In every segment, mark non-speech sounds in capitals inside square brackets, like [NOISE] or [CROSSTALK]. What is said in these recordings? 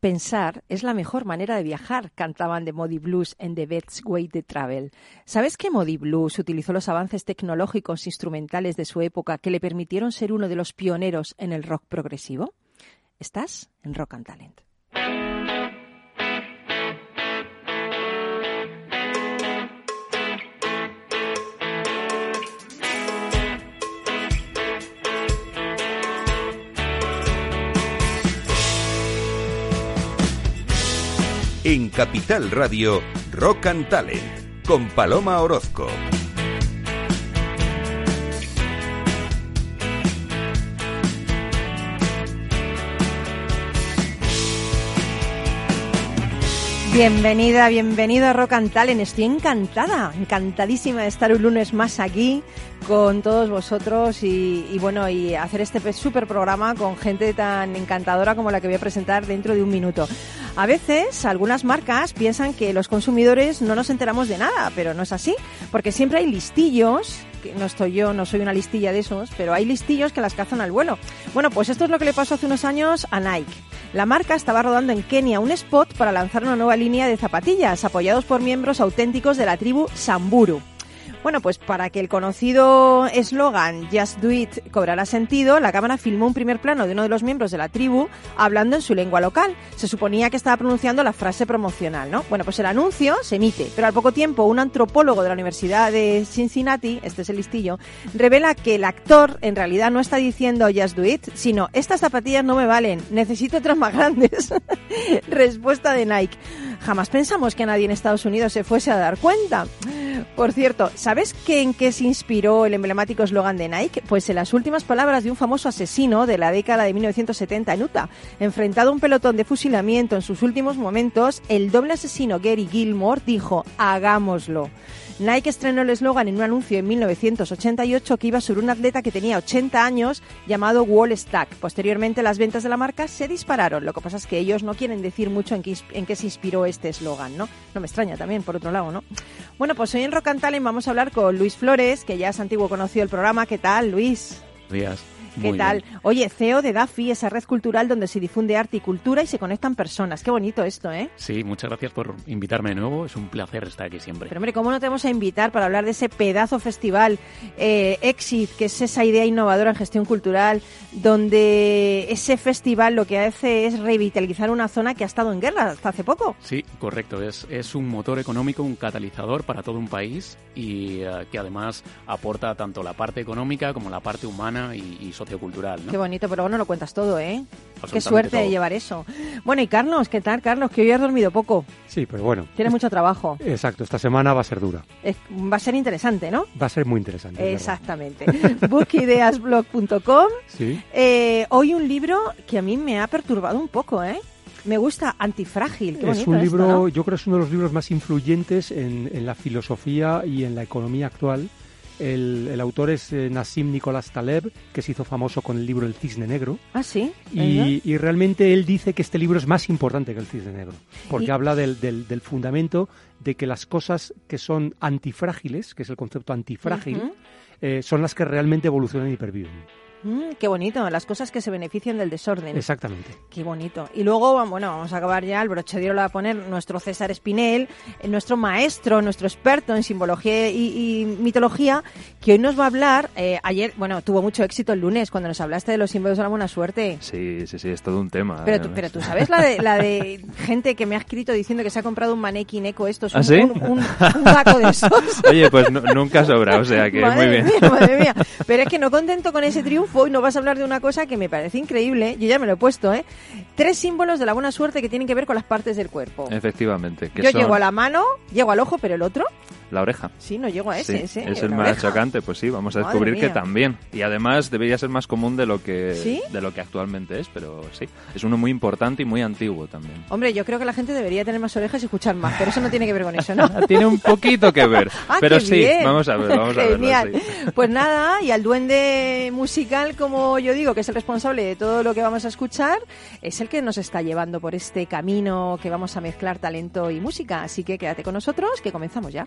Pensar es la mejor manera de viajar, cantaban de Modi Blues en The Best Way to Travel. ¿Sabes que Modi Blues utilizó los avances tecnológicos instrumentales de su época que le permitieron ser uno de los pioneros en el rock progresivo? Estás en Rock and Talent. En Capital Radio, Rock and Talent, con Paloma Orozco. Bienvenida, bienvenido a Rock and Talent. Estoy encantada, encantadísima de estar un lunes más aquí con todos vosotros y, bueno, y hacer este súper programa con gente tan encantadora como la que voy a presentar dentro de un minuto. A veces algunas marcas piensan que los consumidores no nos enteramos de nada, pero no es así, porque siempre hay listillos que no estoy yo, no soy una listilla de esos, pero hay listillos que las cazan al vuelo. Bueno, pues esto es lo que le pasó hace unos años a Nike. La marca estaba rodando en Kenia un spot para lanzar una nueva línea de zapatillas, apoyados por miembros auténticos de la tribu Samburu. Bueno, pues para que el conocido eslogan Just Do It cobrara sentido, la cámara filmó un primer plano de uno de los miembros de la tribu hablando en su lengua local. Se suponía que estaba pronunciando la frase promocional, ¿no? Bueno, pues el anuncio se emite, pero al poco tiempo un antropólogo de la Universidad de Cincinnati, este es el listillo, revela que el actor en realidad no está diciendo Just Do It, sino estas zapatillas no me valen, necesito otras más grandes. [LAUGHS] Respuesta de Nike. Jamás pensamos que nadie en Estados Unidos se fuese a dar cuenta. Por cierto, ¿sabes qué, en qué se inspiró el emblemático eslogan de Nike? Pues en las últimas palabras de un famoso asesino de la década de 1970 en Utah. Enfrentado a un pelotón de fusilamiento en sus últimos momentos, el doble asesino Gary Gilmore dijo, hagámoslo. Nike estrenó el eslogan en un anuncio en 1988 que iba sobre un atleta que tenía 80 años llamado Wall Stack. Posteriormente las ventas de la marca se dispararon. Lo que pasa es que ellos no quieren decir mucho en qué, en qué se inspiró este eslogan, ¿no? No me extraña también, por otro lado, ¿no? Bueno, pues hoy en Rock and Talent vamos a hablar con Luis Flores, que ya es antiguo conocido del programa. ¿Qué tal, Luis? Días. ¿Qué Muy tal? bien. Oye, CEO de DAFI, esa red cultural donde se difunde arte y cultura y se conectan personas. Qué bonito esto, ¿eh? Sí, muchas gracias por invitarme de nuevo. Es un placer estar aquí siempre. Pero hombre, ¿cómo no te vamos a invitar para hablar de ese pedazo festival eh, Exit, que es esa idea innovadora en gestión cultural, donde ese festival lo que hace es revitalizar una zona que ha estado en guerra hasta hace poco? Sí, correcto. Es, es un motor económico, un catalizador para todo un país y eh, que además aporta tanto la parte económica como la parte humana y, y sociocultural. ¿no? Qué bonito, pero bueno, lo cuentas todo, ¿eh? Qué suerte de todo. llevar eso. Bueno, y Carlos, ¿qué tal, Carlos? Que hoy has dormido poco. Sí, pero bueno. Tienes mucho trabajo. Exacto, esta semana va a ser dura. Es- va a ser interesante, ¿no? Va a ser muy interesante. Exactamente. [LAUGHS] Bookideasblog.com. Sí, Eh, hoy un libro que a mí me ha perturbado un poco, ¿eh? Me gusta Antifrágil. Qué es un esto, libro, ¿no? yo creo que es uno de los libros más influyentes en, en la filosofía y en la economía actual. El, el autor es eh, Nassim Nicolás Taleb, que se hizo famoso con el libro El Cisne Negro. Ah, sí. Y, y realmente él dice que este libro es más importante que el Cisne Negro, porque Y- habla del, del- del fundamento de que las cosas que son antifrágiles, que es el concepto antifrágil, eh, son las que realmente evolucionan y perviven. Mm, qué bonito. Las cosas que se benefician del desorden. Exactamente. Qué bonito. Y luego, bueno, vamos a acabar ya. El broche de oro lo va a poner nuestro César Espinel, eh, nuestro maestro, nuestro experto en simbología y, y mitología, que hoy nos va a hablar. eh, ayer, bueno, tuvo mucho éxito el lunes cuando nos hablaste de los símbolos de la buena suerte. Sí, sí, sí, es todo un tema. Pero ¿eh? tú, pero tú sabes la de, la de gente que me ha escrito diciendo que se ha comprado un manequín eco estos, ¿Ah, un, sí? un, un, un gaco de esos. [LAUGHS] Oye, pues nu- nunca sobra, o sea que madre muy bien. Mía, madre mía. Pero es que no contento con ese triunfo, y no vas a hablar de una cosa que me parece increíble. Yo ya me lo he puesto, ¿eh? Tres símbolos de la buena suerte que tienen que ver con las partes del cuerpo. Efectivamente. Que Yo son llego a la mano, llego al ojo, pero el otro, la oreja. sí, no llego a ese. Sí, ese es el más oreja. chocante, pues sí, vamos a Madre descubrir que también. Y además debería ser más común de lo que ¿Sí? de lo que actualmente es, pero sí, es uno muy importante y muy antiguo también. Hombre, yo creo que la gente debería tener más orejas y escuchar más, pero eso no tiene que ver con eso, ¿no? [LAUGHS] Tiene un poquito que ver, [LAUGHS] Ah, pero sí, bien. vamos a ver, vamos a verlo. Genial. sí. Pues nada, y al duende musical, como yo digo, que es el responsable de todo lo que vamos a escuchar, es el que nos está llevando por este camino que vamos a mezclar talento y música. Así que quédate con nosotros, que comenzamos ya.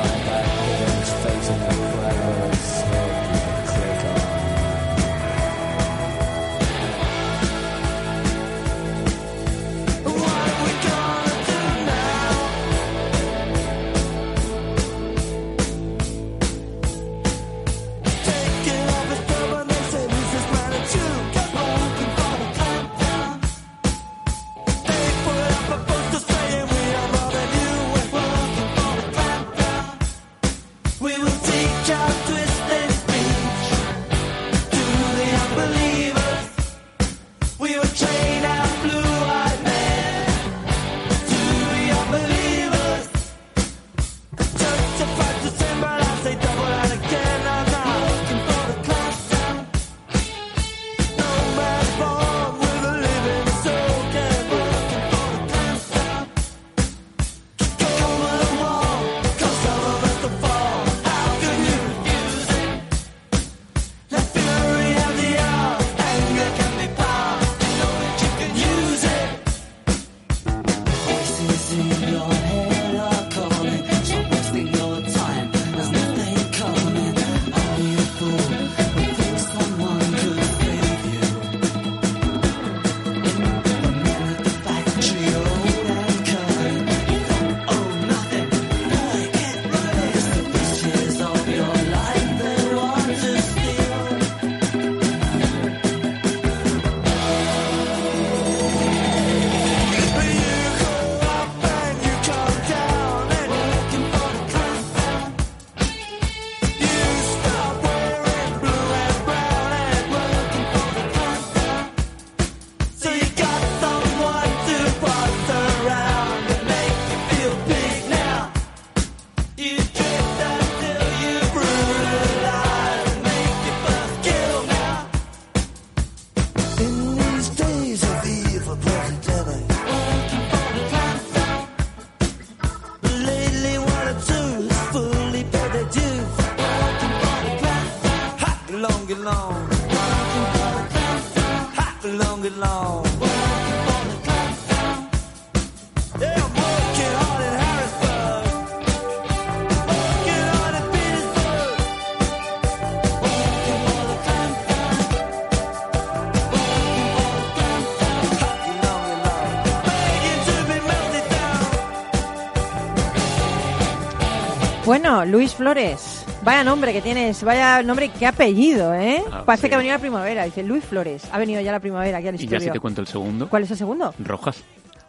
Bueno, Luis Flores. Vaya nombre que tienes, vaya nombre, qué apellido, ¿eh? Ah, Parece sí. que ha venido la primavera. Dice Luis Flores. Ha venido ya la primavera aquí al Y ya estudio. si te cuento el segundo. ¿Cuál es el segundo? Rojas,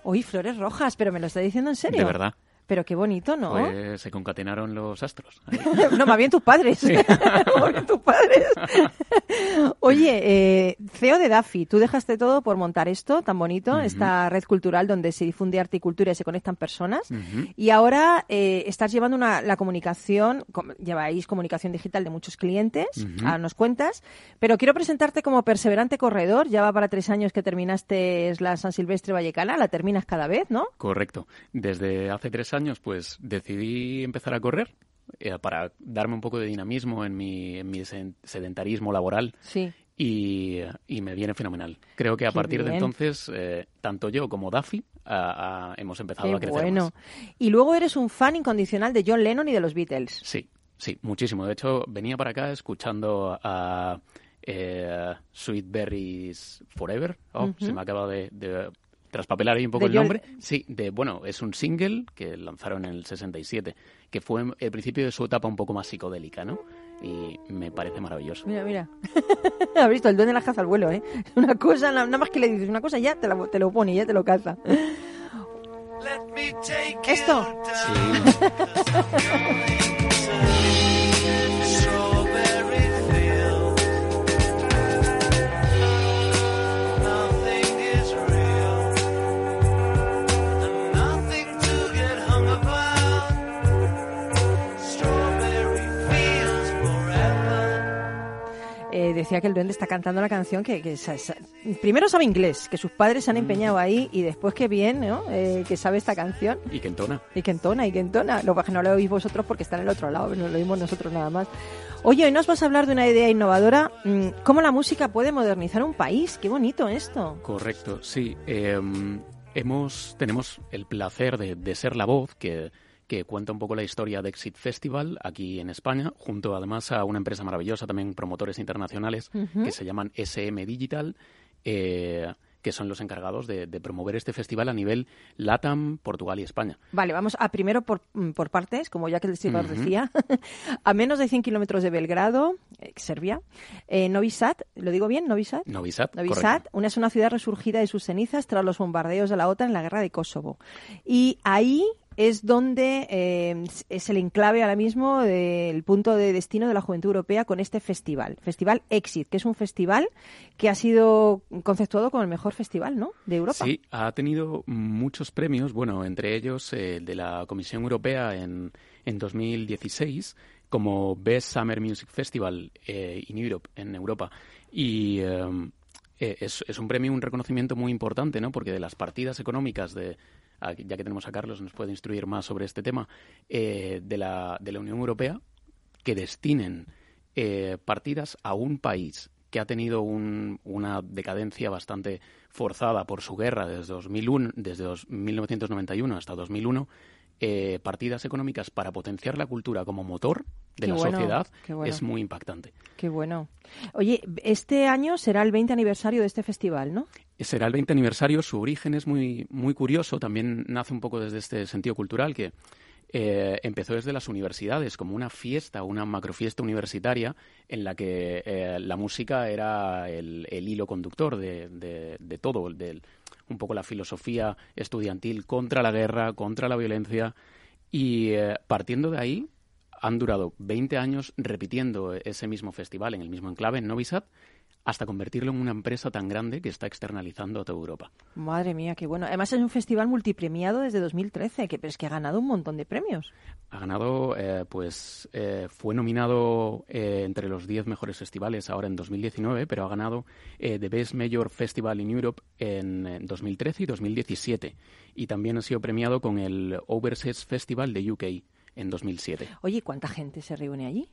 Uy, flores rojas, pero me lo está diciendo en serio. de verdad. Pero qué bonito, ¿no? Pues se concatenaron los astros. [LAUGHS] No, más bien tus padres. más [LAUGHS] bien tus padres. Oye, eh, CEO de Daffy, tú dejaste todo por montar esto tan bonito, esta red cultural donde se difunde arte y cultura y se conectan personas. Ujú. Y ahora eh, estás llevando una, la comunicación, com- lleváis comunicación digital de muchos clientes, Ujú. ahora nos cuentas, pero quiero presentarte como perseverante corredor. Ya va para tres años que terminaste la San Silvestre Vallecana, la terminas cada vez, ¿no? Correcto. Desde hace tres años, pues decidí empezar a correr eh, para darme un poco de dinamismo en mi, en mi sedentarismo laboral Sí. y, y me viene fenomenal. Creo que a Qué partir de entonces, eh, tanto yo como Daffy hemos empezado Qué a crecer bueno. más. Y luego eres un fan incondicional de John Lennon y de los Beatles. Sí, sí, muchísimo. De hecho, venía para acá escuchando a eh, Sweet Berries Forever. Oh. Se me acaba de, de traspapelar ahí un poco De el nombre. Sí, de bueno, es un single que lanzaron en el 67, que fue el principio de su etapa un poco más psicodélica, ¿no? Y me parece maravilloso. Mira, mira. [LAUGHS] Has visto, el duende de la caza al vuelo, ¿eh? [LAUGHS] Una cosa, na- nada más que le dices una cosa, ya te, la- te lo pone, ya te lo caza. Esto. Eh, [LAUGHS] decía que el duende está cantando la canción que, que sa- sa- primero sabe inglés, que sus padres se han empeñado ahí y después que bien, ¿no? Eh, que sabe esta canción Y que entona. y que entona y que entona. Lo que no lo oís vosotros porque está en el otro lado, no lo oímos nosotros nada más. Oye, hoy nos vas a hablar de una idea innovadora, mm, cómo la música puede modernizar un país. Qué bonito esto. Correcto, sí. Eh, hemos, tenemos el placer de, de ser la voz que, que cuenta un poco la historia de Exit Festival aquí en España, junto además a una empresa maravillosa, también promotores internacionales, que se llaman SM Digital, eh, que son los encargados de, de promover este festival a nivel LATAM, Portugal y España. Vale, vamos a primero por, mm, por partes, como ya que el Silva decía. [LAUGHS] a menos de 100 kilómetros de Belgrado, eh, Serbia. Eh, Novi Sad, ¿lo digo bien? Novi Sad. Novi Sad, Novi. Sad, una es una ciudad resurgida de sus cenizas tras los bombardeos de la OTAN en la guerra de Kosovo. Y ahí es donde eh, es el enclave ahora mismo del punto de destino de la juventud europea con este festival, Festival Exit, que es un festival que ha sido conceptuado como el mejor festival, ¿no? De Europa. Sí, ha tenido muchos premios, bueno, entre ellos el de la Comisión Europea en, en 2016 como Best Summer Music Festival eh, in Europe, en Europa. Y eh, eh, es, es un premio, un reconocimiento muy importante, ¿no? Porque de las partidas económicas de ya que tenemos a Carlos, nos puede instruir más sobre este tema, eh, de, la, de la Unión Europea, que destinen eh, partidas a un país que ha tenido un- una decadencia bastante forzada por su guerra desde, 2001, desde dos- 1991 hasta 2001, eh, partidas económicas para potenciar la cultura como motor de Qué la bueno, sociedad bueno. es muy impactante. Qué bueno. Oye, este año será el 20 aniversario de este festival, ¿no? Será el 20 aniversario, su origen es muy, muy curioso, también nace un poco desde este sentido cultural que eh, empezó desde las universidades como una fiesta, una macrofiesta universitaria en la que eh, la música era el, hilo conductor de, de- de todo, del- un poco la filosofía estudiantil contra la guerra, contra la violencia. Y eh, partiendo de ahí han durado 20 años repitiendo ese mismo festival en el mismo enclave, en Novi Sad, hasta convertirlo en una empresa tan grande que está externalizando a toda Europa. Madre mía, qué bueno. Además es un festival multipremiado desde 2013, que, pero es que ha ganado un montón de premios. Ha ganado, eh, pues eh, fue nominado eh, entre los 10 mejores festivales ahora en 2019, pero ha ganado eh, The Best Major Festival in Europe en, eh, 2013 y 2017. Y también ha sido premiado con el Overseas Festival de UK en 2007. Oye, ¿cuánta gente se reúne allí?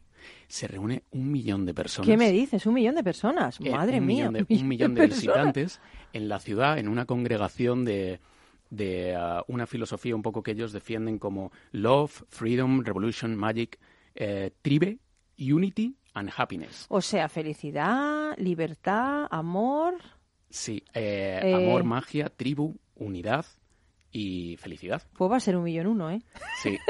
Se reúne un millón de personas. ¿Qué me dices? Un millón de personas. eh, Madre un mía. millón de- un millón de visitantes en la ciudad, en una congregación de, de ah, una filosofía un poco que ellos defienden como Love, Freedom, Revolution, Magic, eh, Tribe, Unity and Happiness. O sea, felicidad, libertad, amor. Sí, Eh. amor, magia, tribu, unidad y felicidad. Pues va a ser un millón uno, ¿eh? Sí. [LAUGHS]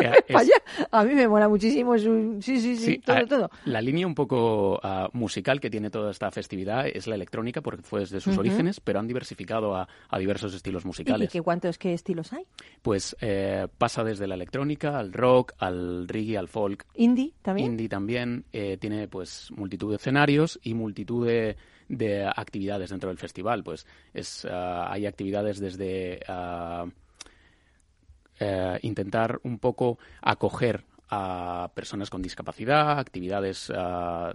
Eh, es- a mí me mola muchísimo. es un- Sí, sí, sí, Sí, todo, todo. La línea un poco ah, musical que tiene toda esta festividad es la electrónica, porque fue desde sus orígenes, pero han diversificado a, a diversos estilos ¿Y, y musicales. qué cuántos qué estilos hay? Pues eh, pasa desde la electrónica al rock, al reggae, al folk, Indie también. indie también. eh, tiene pues multitud de escenarios y multitud de, de actividades dentro del festival. Pues es, ah, hay actividades desde ah, eh, intentar un poco acoger a personas con discapacidad, actividades ah,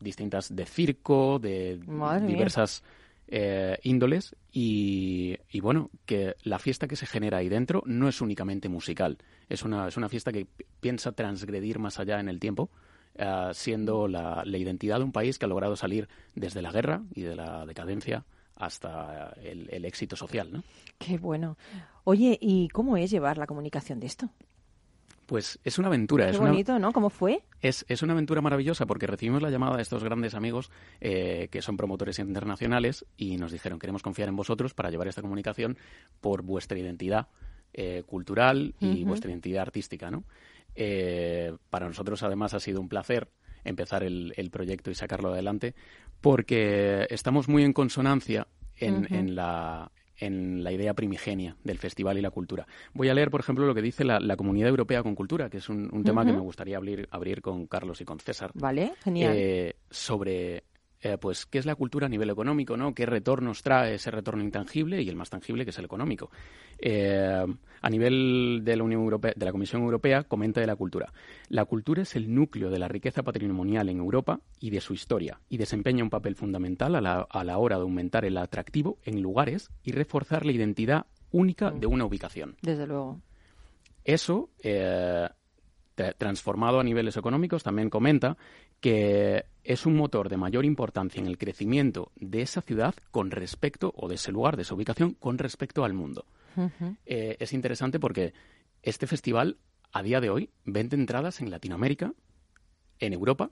distintas de circo, de Madre diversas eh, índoles y, y, bueno, que la fiesta que se genera ahí dentro no es únicamente musical, es una, es una fiesta que pi- piensa transgredir más allá en el tiempo, ah, siendo la, la identidad de un país que ha logrado salir desde la guerra y de la decadencia hasta el, el éxito social, ¿no? Qué bueno. Oye, ¿y cómo es llevar la comunicación de esto? Pues es una aventura, Qué es una, bonito, ¿no? ¿Cómo fue? Es, es una aventura maravillosa porque recibimos la llamada de estos grandes amigos eh, que son promotores internacionales y nos dijeron queremos confiar en vosotros para llevar esta comunicación por vuestra identidad eh, cultural y vuestra identidad artística, ¿no? Eh, para nosotros además ha sido un placer empezar el, el proyecto y sacarlo adelante porque estamos muy en consonancia en, la en la idea primigenia del festival y la cultura. Voy a leer, por ejemplo, lo que dice la, la Comunidad Europea con Cultura, que es un, un tema que me gustaría abrir, abrir con Carlos y con César, Vale, genial. eh, sobre eh, pues, ¿qué es la cultura a nivel económico? ¿no? ¿Qué retornos trae ese retorno intangible y el más tangible, que es el económico? Eh, a nivel de la Unión Europea, de la Comisión Europea, comenta de la cultura. La cultura es el núcleo de la riqueza patrimonial en Europa y de su historia, y desempeña un papel fundamental a la, a la hora de aumentar el atractivo en lugares y reforzar la identidad única de una ubicación. Desde luego. Eso, eh, tra- transformado a niveles económicos, también comenta que es un motor de mayor importancia en el crecimiento de esa ciudad con respecto, o de ese lugar, de esa ubicación, con respecto al mundo. Eh, es interesante porque este festival, a día de hoy, vende entradas en Latinoamérica, en Europa,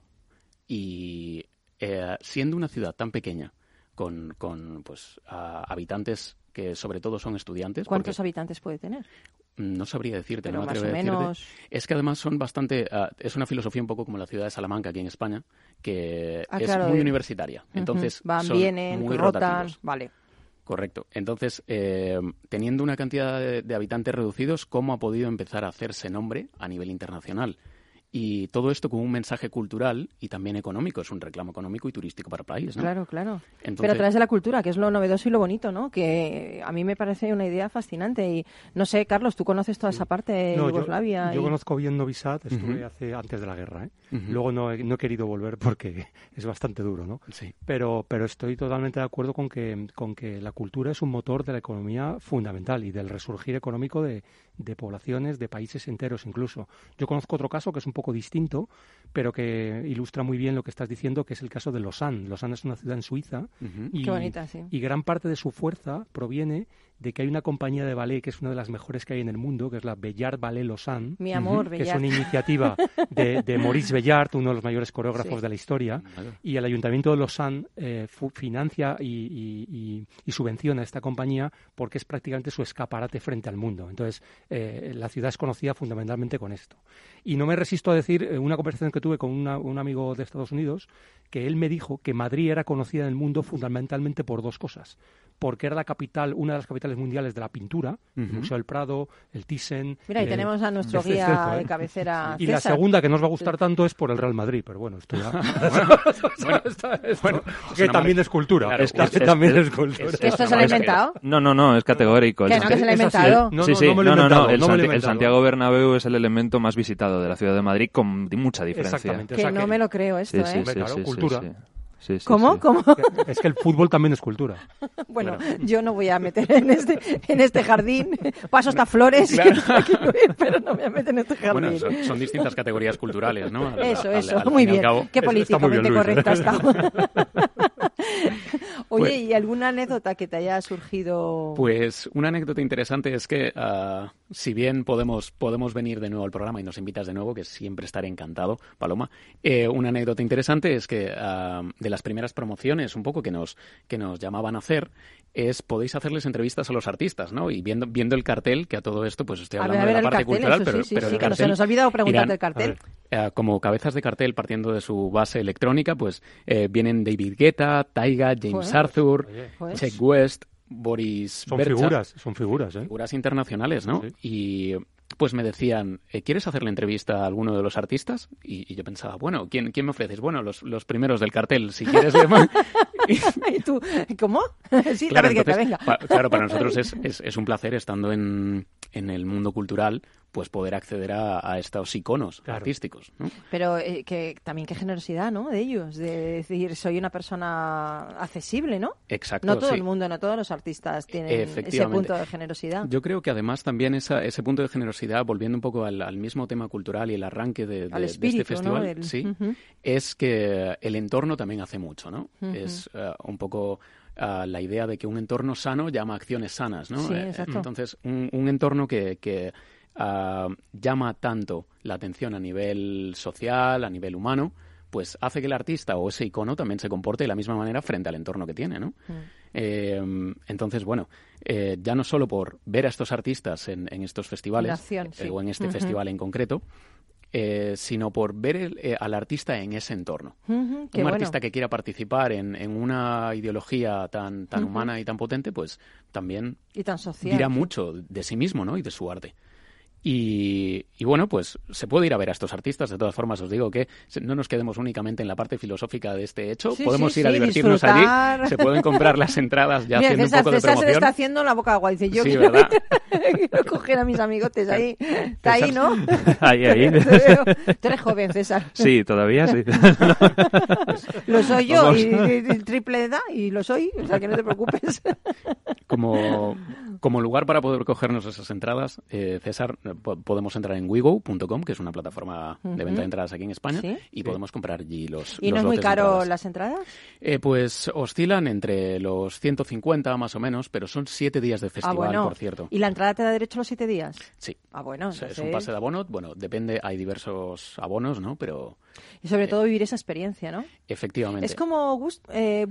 y eh, siendo una ciudad tan pequeña, con, con pues, a- habitantes que sobre todo son estudiantes. ¿Cuántos habitantes puede tener? No sabría decirte, Pero no me atrevo a decirte. menos. Es que además son bastante. ah, es una filosofía un poco como la ciudad de Salamanca aquí en España, que Ah, es claro, muy de- universitaria. Entonces. Van, son vienen, muy rotan. rotativos. Vale. Correcto. Entonces, eh, teniendo una cantidad de, de habitantes reducidos, ¿cómo ha podido empezar a hacerse nombre a nivel internacional? Y todo esto con un mensaje cultural y también económico. Es un reclamo económico y turístico para el país, ¿no? Claro, claro. Entonces- Pero a través de la cultura, que es lo novedoso y lo bonito, ¿no? Que a mí me parece una idea fascinante. Y no sé, Carlos, tú conoces toda esa parte de No, yo, Yugoslavia. yo y- conozco bien Novi Sad, estuve hace antes de la guerra. ¿eh? Luego no he, no he querido volver porque [LAUGHS] es bastante duro, ¿no? Sí. Pero, pero estoy totalmente de acuerdo con que, con que la cultura es un motor de la economía fundamental y del resurgir económico de, de poblaciones, de países enteros incluso. Yo conozco otro caso que es un poco distinto, pero que ilustra muy bien lo que estás diciendo, que es el caso de Lausanne. Lausanne es una ciudad en Suiza Ujú. y, Qué bonita, sí. y gran parte de su fuerza proviene de que hay una compañía de ballet que es una de las mejores que hay en el mundo, que es la Bellard Ballet Lausanne, Mi amor, que es una iniciativa de, de [LAUGHS] Maurice Bellard, uno de los mayores coreógrafos Sí. de la historia, y el Ayuntamiento de Lausanne eh, financia y, y- y- y subvenciona a esta compañía porque es prácticamente su escaparate frente al mundo. Entonces, eh, la ciudad es conocida fundamentalmente con esto. Y no me resisto a decir, eh, una conversación que tuve con una- un amigo de Estados Unidos, que él me dijo que Madrid era conocida en el mundo fundamentalmente por dos cosas. Porque era la capital, una de las capitales mundiales de la pintura, el. Museo del Prado, el Thyssen. Mira, y eh, tenemos a nuestro [LAUGHS] es- es guía de ¿eh? cabecera. [LAUGHS] Y la segunda, que no os va a gustar tanto, es por el Real Madrid, pero bueno, esto ya. [LAUGHS] Bueno, bueno, que también es cultura. Claro, Es que es- también es- cultura. es- ¿Esto es se lo ha inventado? No, no, no, es categórico. El Que no, que se lo ha inventado. No, sí, no, sí, no el. Santiago Bernabéu es el elemento más visitado de la ciudad de Madrid con mucha diferencia. Exactamente. Que o sea no me lo creo esto, Sí, ¿eh? sí, Hombre, sí, claro, sí, sí, cultura. Sí. Sí, sí, ¿Cómo? sí. ¿Cómo? Es que el fútbol también es cultura. [LAUGHS] Bueno, yo no voy a meter en este, en este jardín. Paso hasta flores, que no quiero ir, pero no me voy a meter en este jardín. Bueno, son, son distintas categorías culturales, ¿no? Al- Eso, al- eso, al muy bien. cabo. Qué políticamente correcto ¿eh? ha estado. [LAUGHS] Oye, Pues- ¿y alguna anécdota que te haya surgido? Pues una anécdota interesante es que, ah, si bien podemos, podemos venir de nuevo al programa y nos invitas de nuevo, que siempre estaré encantado, Paloma, eh, una anécdota interesante es que ah, de las primeras promociones, un poco que nos, que nos llamaban a hacer, es podéis hacerles entrevistas a los artistas, ¿no? Y viendo, viendo el cartel, que a todo esto, pues estoy a ver, hablando a ver de la parte cartel, cultural, eso pero, sí, sí, pero sí, el que no se nos ha olvidado preguntarte irán- el cartel. eh, como cabezas de cartel partiendo de su base electrónica, pues eh, vienen David Guetta, Taiga, James Joder. Arthur, Oye, Check West, Boris son Bercha, figuras, son figuras, ¿eh? figuras internacionales, ¿no? Sí. Y pues me decían, eh, ¿quieres hacerle entrevista a alguno de los artistas? Y, y yo pensaba, bueno, ¿quién, ¿quién me ofreces? Bueno, los, los primeros del cartel, si quieres. [LAUGHS] ¿Y tú? ¿Cómo? [LAUGHS] sí, claro, Guetta, entonces, venga. pa- claro, para nosotros es, es, es un placer estando en, en el mundo cultural, pues poder acceder a, a estos iconos Claro. artísticos, ¿no? Pero eh, que también qué generosidad, ¿no? De ellos, de decir, soy una persona accesible, ¿no? Exacto. No todo sí. el mundo, no todos los artistas tienen ese punto de generosidad. Yo creo que además también esa, ese punto de generosidad, volviendo un poco al, al mismo tema cultural y el arranque de, este ¿no? festival, sí, es que el entorno también hace mucho, ¿no? Es eh, un poco eh, la idea de que un entorno sano llama acciones sanas, ¿no? Sí, exacto. entonces, un, un entorno que, que, ah, llama tanto la atención a nivel social, a nivel humano, pues hace que el artista o ese icono también se comporte de la misma manera frente al entorno que tiene, ¿no? Mm. Eh, entonces, bueno, eh, ya no solo por ver a estos artistas en, en estos festivales, eh, o en este festival en concreto, eh, sino por ver el- al artista en ese entorno. Un bueno. artista que quiera participar en, en una ideología tan, tan humana y tan potente, pues también Y tan social. dirá mucho de sí mismo ¿no? y de su arte. Y, y, bueno, pues se puede ir a ver a estos artistas. De todas formas, os digo que no nos quedemos únicamente en la parte filosófica de este hecho. Sí, Podemos sí, ir a sí, divertirnos disfrutar. allí. Se pueden comprar las entradas ya Mira, haciendo César, un poco de César se le promoción. está haciendo la boca agua. Dice, yo Sí, quiero, ¿verdad? [LAUGHS] quiero coger a mis amigotes ahí. Está ahí, ¿no? [LAUGHS] Ahí, ahí. [LAUGHS] Tú eres joven, César. Sí, todavía sí. Lo soy yo y, triple edad y lo soy. O sea, que no te preocupes. Como, como lugar para poder cogernos esas entradas, eh, César, podemos entrar en wigo.com, que es una plataforma de venta de entradas aquí en España, Sí. y podemos comprar allí los ¿Y no es muy caro entradas. las entradas? Eh, pues oscilan entre los 150 más o menos, pero son siete días de festival, ah, bueno. por cierto. ¿Y la entrada te da derecho a los siete días? Sí. Ah, bueno. O sea, es un pase de abono, bueno, depende, hay diversos abonos, ¿no? Pero Y sobre todo vivir esa experiencia, ¿no? efectivamente. Es como Gust eh.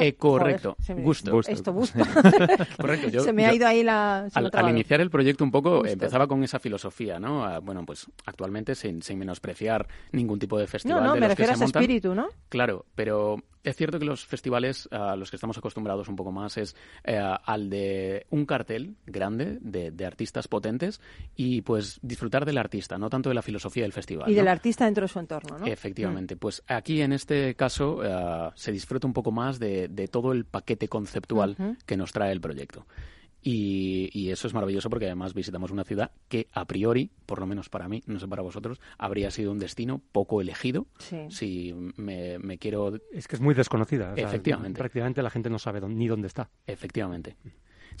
Eh, correcto. Joder, se me- Gusto. Gusto. Esto, gusto. [LAUGHS] Correcto, yo- se me ha ido ahí la... Al, al iniciar el proyecto un poco empezaba con esa filosofía, ¿no? Ah, bueno, pues actualmente sin, sin menospreciar ningún tipo de No, festival no, de me los que a ese espíritu, ¿no? Claro, pero es cierto que los festivales a los que estamos acostumbrados un poco más es eh, al de un cartel grande de, de artistas potentes y pues disfrutar del artista, no tanto de la filosofía del festival. Y del artista dentro de su entorno, ¿no? Efectivamente. Pues aquí en este caso eh, se disfruta un poco más de, de todo el paquete conceptual que nos trae el proyecto. Y, y eso es maravilloso porque además visitamos una ciudad que a priori, por lo menos para mí, no sé para vosotros, habría sido un destino poco elegido. Sí. Si me, me quiero... Es que es muy desconocida. o sea, Efectivamente. Prácticamente la gente no sabe dónde- ni dónde está. Efectivamente.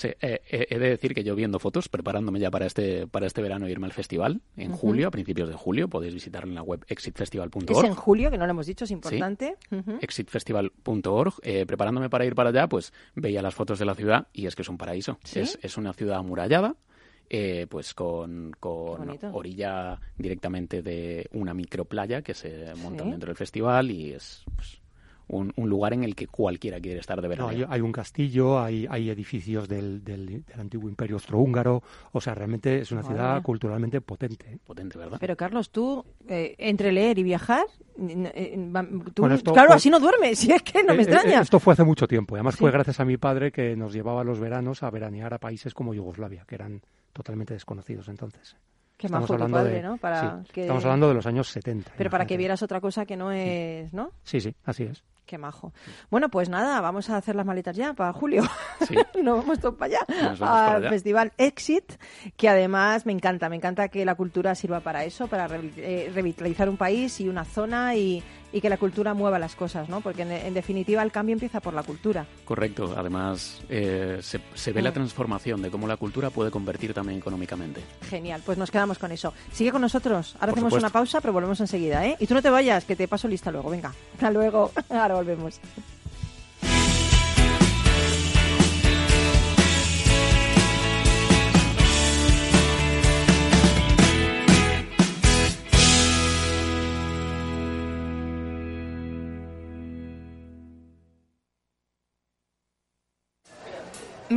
Sí, eh, eh, he de decir que yo viendo fotos, preparándome ya para este, para este verano e irme al festival, en julio, a principios de julio, podéis visitar en la web exitfestival.org. Es en julio, que no lo hemos dicho, es importante. Exitfestival.org. Eh, preparándome para ir para allá, pues veía las fotos de la ciudad y es que es un paraíso. ¿Sí? Es, es una ciudad amurallada, eh, pues con, con orilla directamente de una microplaya que se monta Sí. dentro del festival y es pues, un, un lugar en el que cualquiera quiere estar de No, verano. hay, hay un castillo, hay, hay edificios del, del, del antiguo imperio austrohúngaro. O sea, realmente es una Madre ciudad culturalmente potente. ¿eh? Potente, ¿verdad? Pero Carlos, tú, eh, entre leer y viajar, eh, tú- Bueno, esto claro, fue- así no duermes, [LAUGHS] si es que no me Eh, eh, extraña. Esto fue hace mucho tiempo. y Además Sí. fue gracias a mi padre que nos llevaba los veranos a veranear a países como Yugoslavia, que eran totalmente desconocidos entonces. Qué Estamos majo tu hablando padre, de- ¿no? Para sí, que- Estamos hablando de los años 70. Pero para que vieras otra cosa que no es, ¿no? Sí, sí, así es. Qué majo. Bueno, pues nada, vamos a hacer las maletas ya para julio. Sí. [LAUGHS] Nos vamos todos para allá, para al allá. Festival Exit, que además me encanta, me encanta que la cultura sirva para eso, para eh, revitalizar un país y una zona y, y que la cultura mueva las cosas, ¿no? Porque en, en definitiva el cambio empieza por la cultura. Correcto. Además, eh, se, se ve la Mm. transformación de cómo la cultura puede convertir también económicamente. Genial, pues nos quedamos con eso. Sigue con nosotros. Ahora Por hacemos supuesto. una pausa, pero volvemos enseguida, ¿eh? Y tú no te vayas, que te paso lista luego. Venga, [LAUGHS] hasta luego. Ahora volvemos.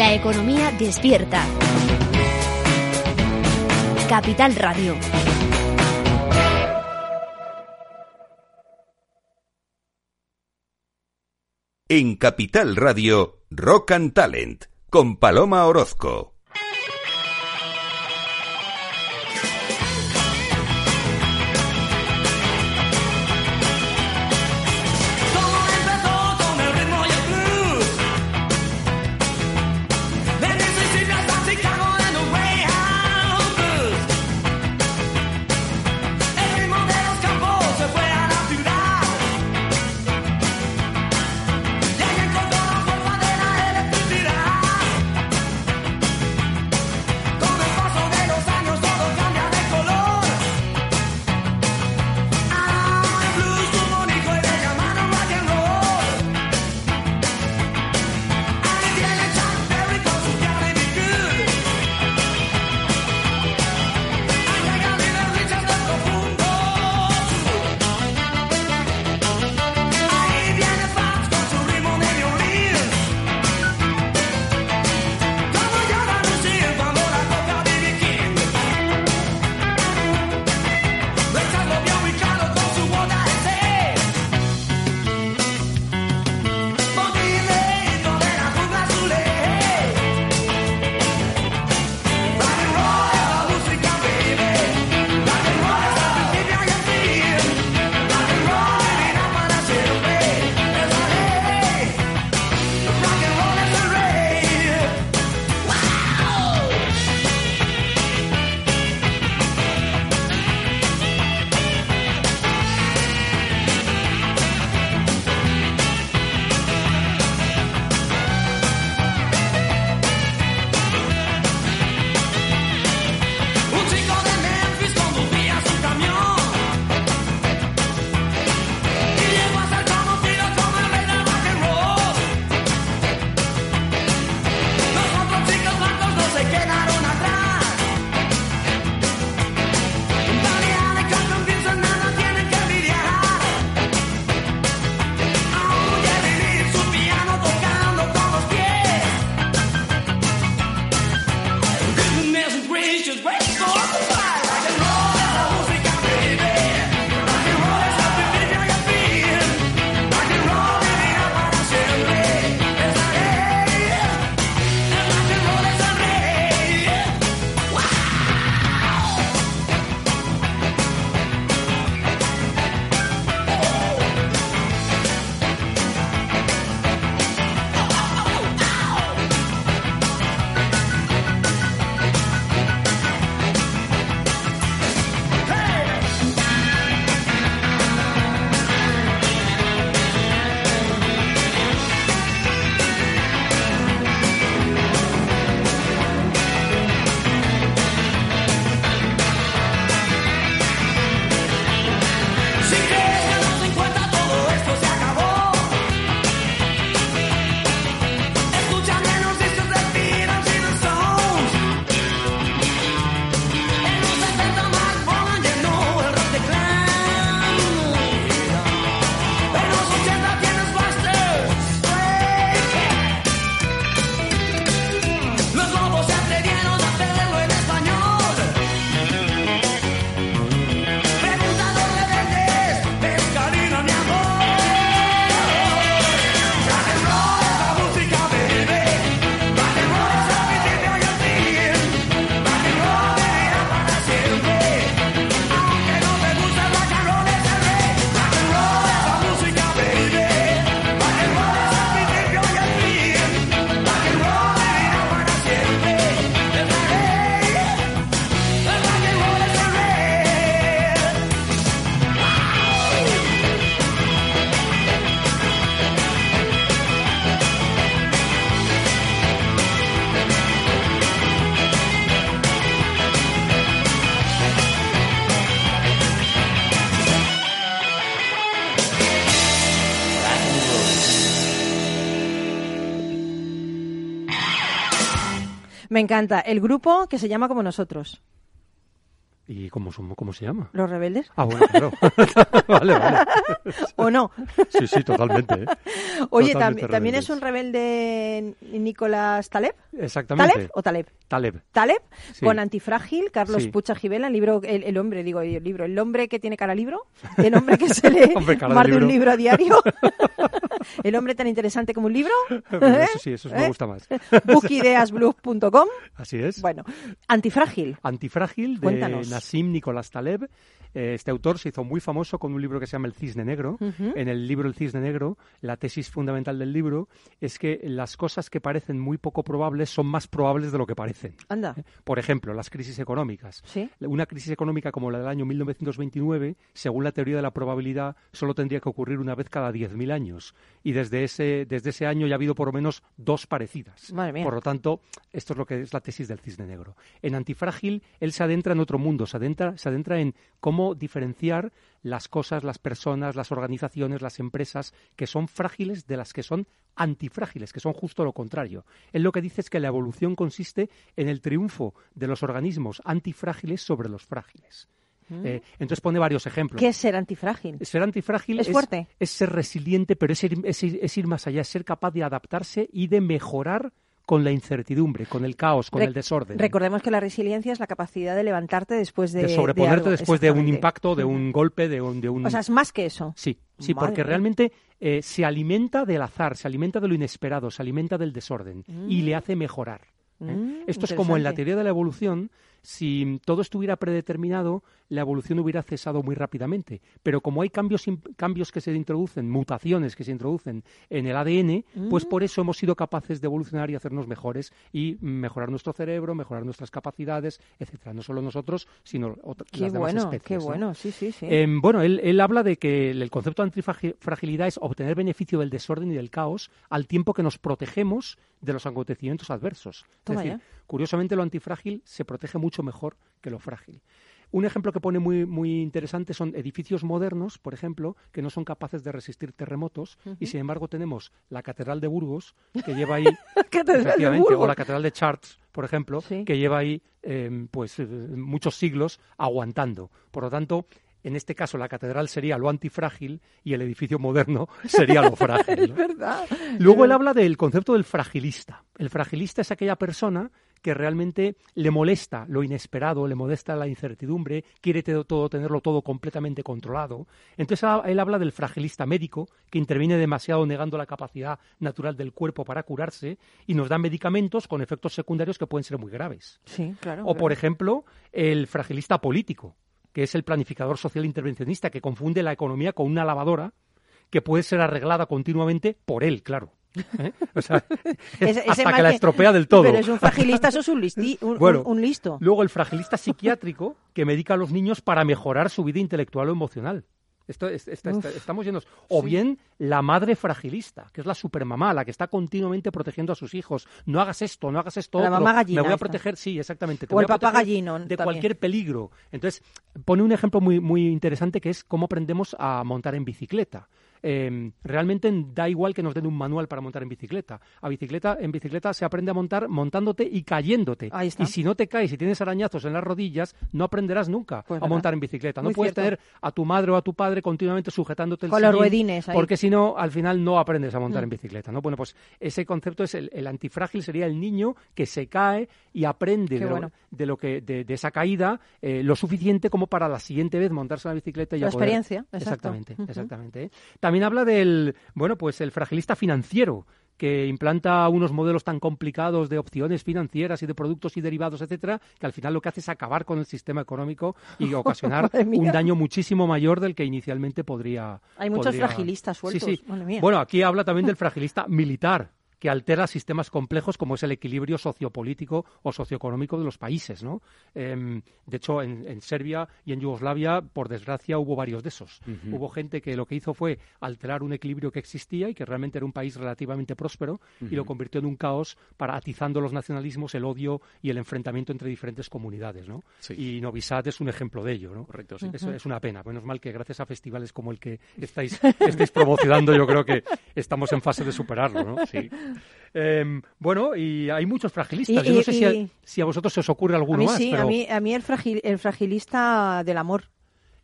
La economía despierta. Capital Radio. En Capital Radio, Rock and Talent, con Paloma Orozco. Me encanta. El grupo que se llama como nosotros. ¿Y cómo, cómo se llama? ¿Los rebeldes? Ah, bueno, claro. [LAUGHS] vale, vale. ¿O no? sí, sí, totalmente. ¿eh? Oye, Totalmente también es un rebelde Nicolás Taleb. Exactamente. ¿Taleb o Taleb? Taleb. Taleb, Sí. con Antifrágil, Carlos Sí. Pucha Gibela, el libro, el, el hombre, digo, el libro, el hombre que tiene cara libro, el hombre que se lee [LAUGHS] Hombre, de más de un libro. a diario, [LAUGHS] el hombre tan interesante como un libro, Bueno, ¿eh? eso sí, eso me ¿Eh? gusta más. bookideasblue.com, Así es. bueno, Antifrágil, Antifrágil de Cuéntanos. Nassim Nicolás Taleb. Eh, Este autor se hizo muy famoso con un libro que se llama El Cisne Negro. En el libro El Cisne Negro, la tesis fundamental del libro es que las cosas que parecen muy poco probables son más probables de lo que parecen. anda, Por ejemplo, las crisis económicas. sí, Una crisis económica como la del año 1929, según la teoría de la probabilidad, solo tendría que ocurrir una vez cada 10.000 años. Y desde ese, desde ese año ya ha habido por lo menos dos parecidas. Madre mía. Por lo tanto, esto es lo que es la tesis del cisne negro. En Antifrágil, él se adentra en otro mundo, se adentra, se adentra en cómo diferenciar las cosas, las personas, las organizaciones, las empresas que son frágiles de las que son antifrágiles, que son justo lo contrario. Él lo que dice es que la evolución consiste en el triunfo de los organismos antifrágiles sobre los frágiles. Mm. Eh, entonces pone varios ejemplos. ¿qué es ser antifrágil? Ser antifrágil ¿Es fuerte? es ser resiliente, pero es ir, es ir- es ir más allá, es ser capaz de adaptarse y de mejorar con la incertidumbre, con el caos, con el desorden. Recordemos que la resiliencia es la capacidad de levantarte después de, de sobreponerte algo, después de un impacto, de un golpe, de un... De un... O sea, es más que eso. Sí, sí, Madre porque realmente eh, se alimenta del azar, se alimenta de lo inesperado, se alimenta del desorden y Mm. le hace mejorar. ¿eh? Mm, Esto es como en la teoría de la evolución, si todo estuviera predeterminado, la evolución hubiera cesado muy rápidamente. Pero como hay cambios, cambios que se introducen, mutaciones que se introducen en el ADN, pues Mm. por eso hemos sido capaces de evolucionar y hacernos mejores y mejorar nuestro cerebro, mejorar nuestras capacidades, etcétera. No solo nosotros, sino otras Qué las demás bueno, especies. qué ¿no? bueno, sí, sí, sí. Em, bueno, él, él habla de que el concepto de antifragilidad es obtener beneficio del desorden y del caos al tiempo que nos protegemos de los acontecimientos adversos. Toma es decir, ya. Curiosamente lo antifrágil se protege mucho mejor que lo frágil. Un ejemplo que pone muy, muy interesante son edificios modernos, por ejemplo, que no son capaces de resistir terremotos y sin embargo tenemos la Catedral de Burgos que lleva ahí [LAUGHS] efectivamente, o la Catedral de Chartres, por ejemplo, Sí. que lleva ahí em, pues eh, muchos siglos aguantando. Por lo tanto, en este caso la catedral sería lo antifrágil y el edificio moderno [LAUGHS] sería lo frágil. es verdad. Luego él habla del concepto del fragilista. El fragilista es aquella persona que realmente le molesta lo inesperado, le molesta la incertidumbre, quiere todo, tenerlo todo completamente controlado. Entonces ah, él habla del fragilista médico, que interviene demasiado negando la capacidad natural del cuerpo para curarse y nos da medicamentos con efectos secundarios que pueden ser muy graves. Sí, claro. O, por ejemplo, el fragilista político, que es el planificador social intervencionista, que confunde la economía con una lavadora que puede ser arreglada continuamente por él, claro. [LAUGHS] ¿Eh? O sea, [LAUGHS] hasta que la estropea del todo. Pero es un fragilista, eso es un, listi- un, Bueno, un- un listo. Luego el fragilista psiquiátrico que medica a los niños para mejorar su vida intelectual o emocional. Esto, es- esta- esta- estamos llenos. O sí. bien la madre fragilista, que es la supermamá, la que está continuamente protegiendo a sus hijos. No hagas esto, no hagas esto. La otro. mamá gallina Me voy a esta. proteger, sí, exactamente. te O voy el a papá gallino De también. cualquier peligro. Entonces, pone un ejemplo muy, muy interesante que es cómo aprendemos a montar en bicicleta. Eh, realmente da igual que nos den un manual para montar en bicicleta. A bicicleta, en bicicleta se aprende a montar montándote y cayéndote. Ahí está. Y si no te caes y tienes arañazos en las rodillas, no aprenderás nunca Pues a verdad. montar en bicicleta. Muy no puedes cierto. tener a tu madre o a tu padre continuamente sujetándote el Con los sillín, ruedines ahí. porque si no, al final no aprendes a montar Mm. en bicicleta. ¿no? Bueno, pues ese concepto es el, el antifrágil, sería el niño que se cae y aprende de, lo, de lo que de, de esa caída eh, lo suficiente como para la siguiente vez montarse en la bicicleta y La ya poder- experiencia, exacto. Exactamente, exactamente. ¿eh? También habla del, bueno, pues el fragilista financiero que implanta unos modelos tan complicados de opciones financieras y de productos y derivados, etcétera, que al final lo que hace es acabar con el sistema económico y [LAUGHS] ocasionar un daño muchísimo mayor del que inicialmente podría. Hay muchos podría- fragilistas Sí, sueltos. sí. Mía. Bueno, aquí habla también del fragilista militar que altera sistemas complejos como es el equilibrio sociopolítico o socioeconómico de los países, ¿no? Em, de hecho, en, en Serbia y en Yugoslavia, por desgracia, hubo varios de esos. Hubo gente que lo que hizo fue alterar un equilibrio que existía y que realmente era un país relativamente próspero y lo convirtió en un caos para atizando los nacionalismos, el odio y el enfrentamiento entre diferentes comunidades, ¿no? Sí. Y Novi Sad es un ejemplo de ello, ¿no? Correcto, sí. Eso es una pena. Menos mal que gracias a festivales como el que [LAUGHS] estáis, estáis promocionando, yo creo que estamos en fase de superarlo, ¿no? Sí. Em, bueno, y hay muchos fragilistas. Y- Yo no y- sé si a, si a vosotros se os ocurre A alguno mí más. sí, pero- a mí, a mí el, fragil- el fragilista del amor.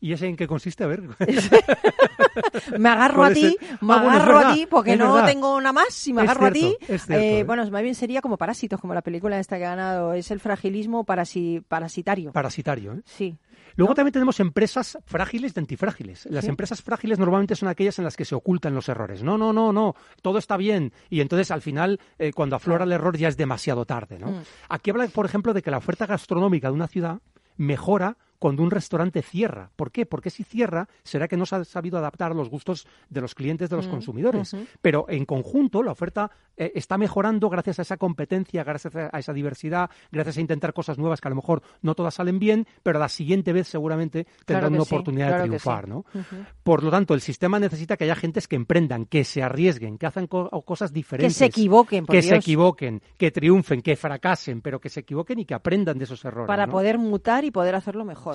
¿Y ese en qué consiste? A ver. [LAUGHS] Me agarro a ti, me Ah, bueno, agarro a ti porque es no verdad. tengo nada más y me Es agarro a ti. cierto, Eh, ¿eh? Bueno, más bien sería como parásitos, como la película esta que ha ganado. Es el fragilismo parasi- parasitario. Parasitario, ¿eh? Sí. Luego también tenemos empresas frágiles de antifrágiles. Las Sí. empresas frágiles normalmente son aquellas en las que se ocultan los errores. No, no, no, no, todo está bien. Y entonces al final, eh, cuando aflora el error, ya es demasiado tarde. ¿no? Mm. Aquí habla, por ejemplo, de que la oferta gastronómica de una ciudad mejora cuando un restaurante cierra. ¿Por qué? Porque si cierra, será que no se ha sabido adaptar a los gustos de los clientes, de los Mm, consumidores. Pero en conjunto, la oferta eh, está mejorando gracias a esa competencia, gracias a esa diversidad, gracias a intentar cosas nuevas que a lo mejor no todas salen bien, pero la siguiente vez seguramente tendrán Claro que una sí, oportunidad claro de que triunfar. sí. ¿no? Por lo tanto, el sistema necesita que haya gentes que emprendan, que se arriesguen, que hacen co- cosas diferentes. se equivoquen, por Que se equivoquen, que triunfen, que fracasen, pero que se equivoquen y que aprendan de esos errores. Para ¿no? poder mutar y poder hacerlo mejor.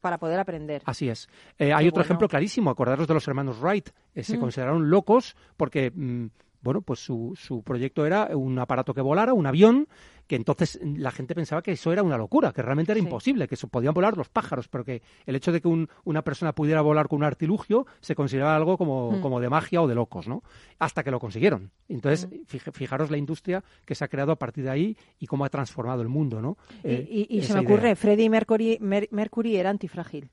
Para poder aprender. Así es. Eh, hay otro bueno. ejemplo clarísimo. Acordaros de los hermanos Wright. Eh, se Mm. consideraron locos porque, mm, bueno, pues su, su proyecto era un aparato que volara, un avión, que entonces mm, la gente pensaba que eso era una locura, que realmente era Sí. imposible, que eso podían volar los pájaros, pero que el hecho de que un- una persona pudiera volar con un artilugio se consideraba algo como, Mm. como de magia o de locos, ¿no? Hasta que lo consiguieron. Entonces, fij- fijaros la industria que se ha creado a partir de ahí y cómo ha transformado el mundo, ¿no? Eh, y y- y se me idea. ocurre, Freddie Mercury, Mer- Mercury era antifrágil.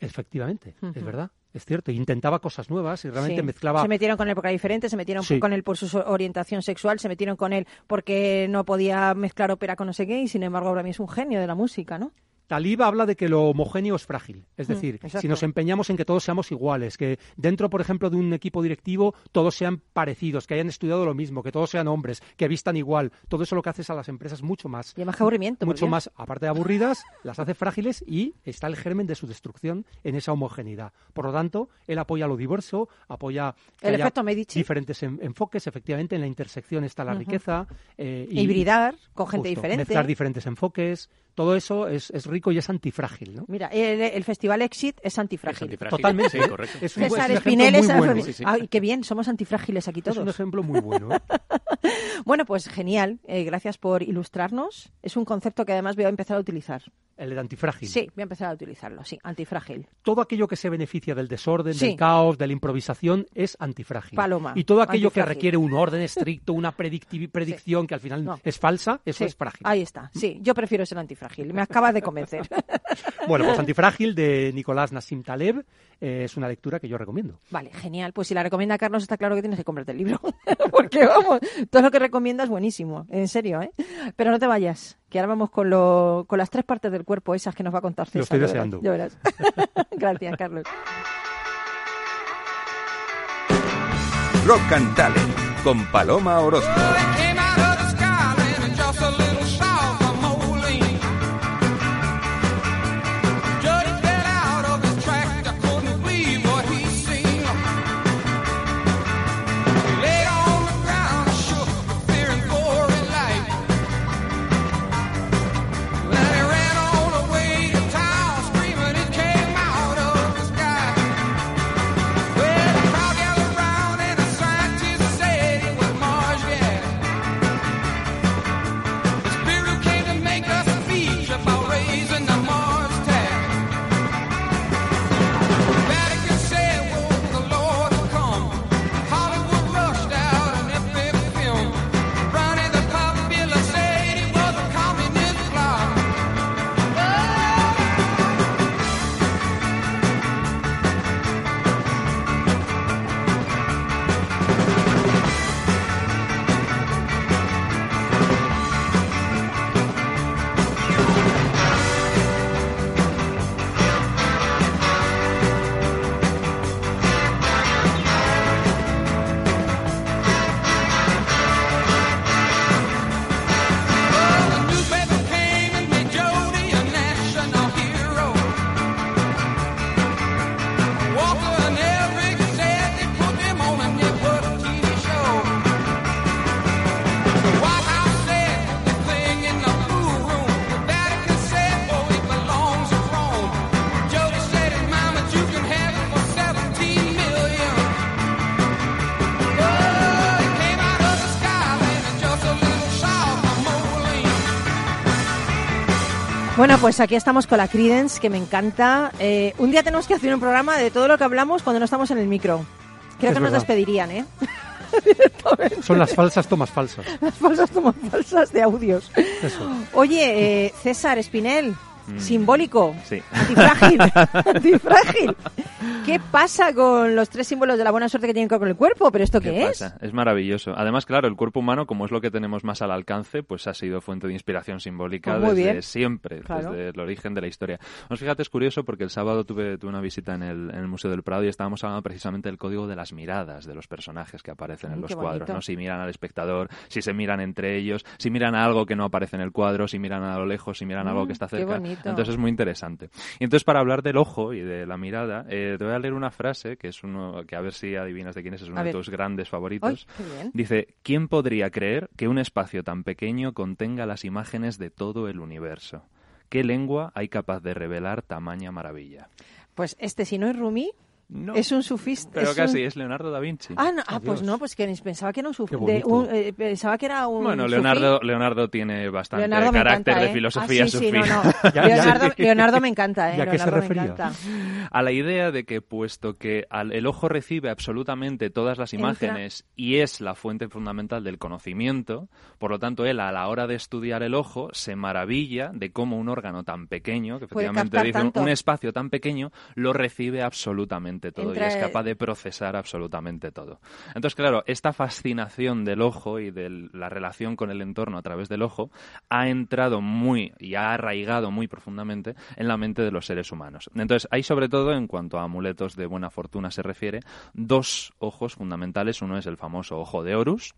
Efectivamente, es verdad, es cierto. Intentaba cosas nuevas y realmente Sí. mezclaba. Se metieron con él porque era diferente, se metieron Sí. con él por su orientación sexual, se metieron con él porque no podía mezclar ópera con no sé qué, y sin embargo ahora mismo es un genio de la música, ¿no? Talib habla de que lo homogéneo es frágil. Es Mm, decir, exacto. si nos empeñamos en que todos seamos iguales, que dentro, por ejemplo, de un equipo directivo todos sean parecidos, que hayan estudiado lo mismo, que todos sean hombres, que vistan igual, todo eso lo que hace es a las empresas mucho más. Y qué aburrimiento. Mucho Dios. más, aparte de aburridas, las hace frágiles y está el germen de su destrucción en esa homogeneidad. Por lo tanto, él apoya lo diverso, apoya que El haya efecto Medici. diferentes en- enfoques, efectivamente, en la intersección está la riqueza. eh, y- Hibridar con gente justo, diferente. Mezclar diferentes enfoques, todo eso es, es rico y es antifrágil, ¿no? Mira, el, el festival Exit es antifrágil. antifrágil. Totalmente. Sí, correcto. Es un, es un César Espinel muy es bueno. anti- Sí, sí. Ay, qué bien, somos antifrágiles aquí Es un todos. ejemplo muy bueno. ¿eh? [LAUGHS] Bueno, pues genial. eh, gracias por ilustrarnos. Es un concepto que además voy a empezar a utilizar. El de antifrágil. Sí, voy a empezar a utilizarlo, sí, antifrágil. Todo aquello que se beneficia del desorden, Sí. del caos, de la improvisación, es antifrágil. Paloma, Y todo aquello que requiere un orden estricto, una predicción que al final No. es falsa, eso Sí, es frágil. Ahí está, sí, yo prefiero ser antifrágil. Me acabas de convencer. [LAUGHS] Bueno, pues Antifrágil de Nicolás Nassim Taleb eh, es una lectura que yo recomiendo. Vale, genial. Pues si la recomienda Carlos, está claro que tienes que comprarte el libro. [LAUGHS] Porque vamos, todo lo que recomienda es buenísimo, en serio, ¿eh? Pero no te vayas, que ahora vamos con, lo, con las tres partes del cuerpo, esas que nos va a contar César. Lo estoy deseando. ya verás. [LAUGHS] Gracias, Carlos. Rock and Talent con Paloma Orozco. Bueno, pues aquí estamos con la Credence, que me encanta. Eh, un día tenemos que hacer un programa de todo lo que hablamos cuando no estamos en el micro. Creo Es que nos despedirían, ¿eh? [LAUGHS] [LAUGHS] Son las falsas tomas falsas. Las falsas tomas falsas de audios. Eso. Oye, eh, César Espinel, Mm. simbólico, Sí. antifrágil, [LAUGHS] antifrágil. ¿Qué pasa con los tres símbolos de la buena suerte que tienen con el cuerpo? ¿Pero esto qué, ¿Qué es? pasa? Es maravilloso. Además, claro, el cuerpo humano, como es lo que tenemos más al alcance, pues ha sido fuente de inspiración simbólica Pues desde bien. siempre, Claro. desde el origen de la historia. Fíjate, es curioso porque el sábado tuve, tuve una visita en el, en el Museo del Prado y estábamos hablando precisamente del código de las miradas de los personajes que aparecen en Mm, los cuadros, bonito. ¿no? Si miran al espectador, si se miran entre ellos, si miran a algo que no aparece en el cuadro, si miran a lo lejos, si miran a algo Mm, que está cerca. Bonito. Entonces es muy interesante. Y entonces para hablar del ojo y de la mirada, eh, te voy a leer una frase que es uno que a ver si adivinas de quién es, es uno A de ver. tus grandes favoritos. Dice, ¿quién podría creer que un espacio tan pequeño contenga las imágenes de todo el universo? ¿Qué lengua hay capaz de revelar tamaña maravilla? Pues este, si no es Rumi, No. es un sufista. Pero es casi, un- es Leonardo da Vinci. Ah, no, ah, pues no, pues que pensaba que era un sufista. bonito. pensaba que era un Bueno, sufí. Leonardo, Leonardo tiene bastante Leonardo carácter encanta, de ¿eh? filosofía Ah, sí, sí, sufí. no, no. [LAUGHS] Leonardo, Leonardo me encanta, ¿eh? ¿Y a qué se refería? a la idea de que puesto que al- el ojo recibe absolutamente todas las Entra- imágenes y es la fuente fundamental del conocimiento, por lo tanto él a la hora de estudiar el ojo se maravilla de cómo un órgano tan pequeño, que efectivamente dice un espacio tan pequeño, lo recibe absolutamente todo Entra- y es capaz de procesar absolutamente todo. Entonces, claro, esta fascinación del ojo y de la relación con el entorno a través del ojo ha entrado muy y ha arraigado muy profundamente en la mente de los seres humanos. Entonces, hay sobre todo, en cuanto a amuletos de buena fortuna se refiere, dos ojos fundamentales. Uno es el famoso ojo de Horus,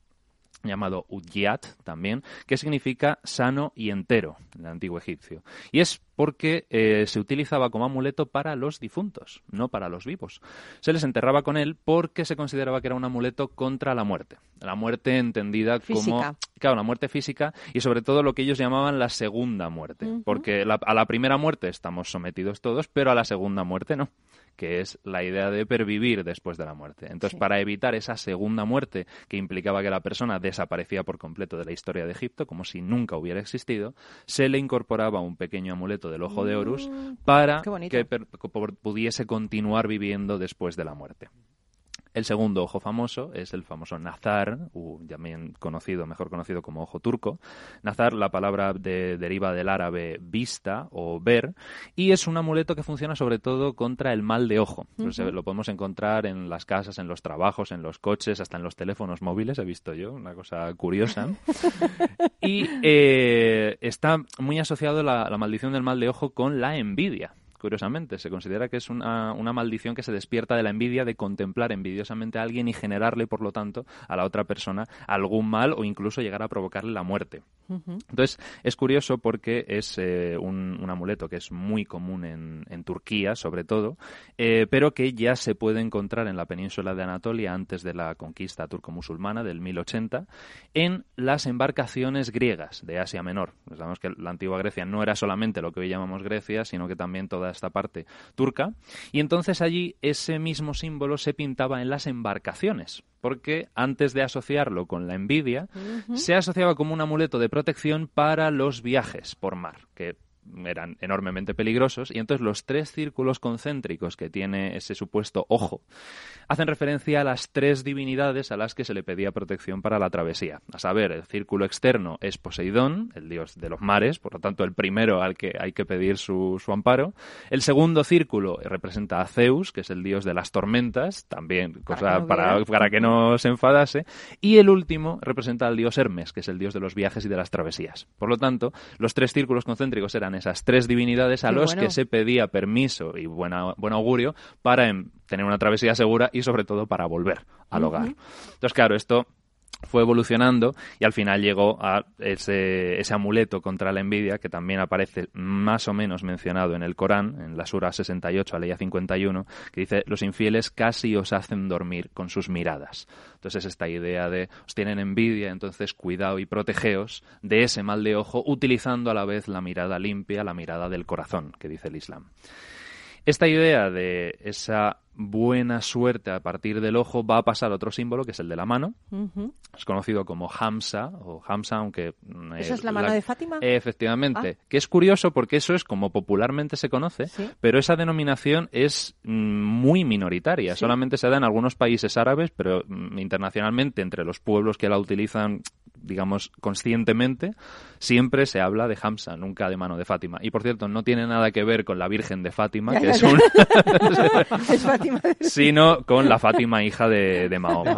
llamado Udyat también, que significa sano y entero en el antiguo egipcio. Y es porque eh, se utilizaba como amuleto para los difuntos, no para los vivos. Se les enterraba con él porque se consideraba que era un amuleto contra la muerte. La muerte entendida como... Física. Claro, la muerte física y sobre todo lo que ellos llamaban la segunda muerte. Porque la- a la primera muerte estamos sometidos todos, pero a la segunda muerte no que es la idea de pervivir después de la muerte. Entonces, para evitar esa segunda muerte que implicaba que la persona desaparecía por completo de la historia de Egipto, como si nunca hubiera existido, se le incorporaba un pequeño amuleto del ojo de Horus para Mm, bonito. que pudiese continuar viviendo después de la muerte. El segundo ojo famoso es el famoso nazar, u también conocido, mejor conocido como ojo turco. Nazar, la palabra de- deriva del árabe vista o ver, y es un amuleto que funciona sobre todo contra el mal de ojo. Pues, eh, lo podemos encontrar en las casas, en los trabajos, en los coches, hasta en los teléfonos móviles, he visto yo, una cosa curiosa. [LAUGHS] y eh, está muy asociado la, la maldición del mal de ojo con la envidia. Curiosamente, se considera que es una, una maldición que se despierta de la envidia de contemplar envidiosamente a alguien y generarle, por lo tanto, a la otra persona algún mal o incluso llegar a provocarle la muerte. Entonces, es curioso porque es eh, un, un amuleto que es muy común en, en Turquía, sobre todo, eh, pero que ya se puede encontrar en la península de Anatolia antes de la conquista turco-musulmana del 1080, en las embarcaciones griegas de Asia Menor. Sabemos que la antigua Grecia no era solamente lo que hoy llamamos Grecia, sino que también toda esta parte turca. Y entonces allí ese mismo símbolo se pintaba en las embarcaciones, porque antes de asociarlo con la envidia, se asociaba como un amuleto de protección para los viajes por mar, que eran enormemente peligrosos, y entonces los tres círculos concéntricos que tiene ese supuesto ojo hacen referencia a las tres divinidades a las que se le pedía protección para la travesía. A saber, el círculo externo es Poseidón, el dios de los mares, por lo tanto el primero al que hay que pedir su, su amparo. El segundo círculo representa a Zeus, que es el dios de las tormentas, también cosa para, hubiera- para que no se enfadase. Y el último representa al dios Hermes, que es el dios de los viajes y de las travesías. Por lo tanto, los tres círculos concéntricos eran esas tres divinidades a Qué los bueno. que se pedía permiso y buena, buen augurio para em, tener una travesía segura y sobre todo para volver al hogar. Entonces, claro, esto fue evolucionando y al final llegó a ese, amuleto contra la envidia que también aparece más o menos mencionado en el Corán, en la Sura 68, Aleya 51, que dice, los infieles casi os hacen dormir con sus miradas. Entonces esta idea de os tienen envidia, entonces cuidado y protegeos de ese mal de ojo utilizando a la vez la mirada limpia, la mirada del corazón, que dice el Islam. Esta idea de esa buena suerte a partir del ojo, va a pasar otro símbolo, que es el de la mano. Ujú. Es conocido como Hamsa o Hamsa, aunque... mm, ¿Esa eh, es la mano de Fátima? Efectivamente. Ah. Que es curioso porque eso es como popularmente se conoce, Sí. pero esa denominación es mm, muy minoritaria. Sí. Solamente se da en algunos países árabes, pero mm, internacionalmente, entre los pueblos que la utilizan digamos, conscientemente, siempre se habla de Hamsa, nunca de mano de Fátima. Y por cierto, no tiene nada que ver con la Virgen de Fátima, que es un... [LAUGHS] [LAUGHS] Fátima. sino con la Fátima, hija de, de Mahoma.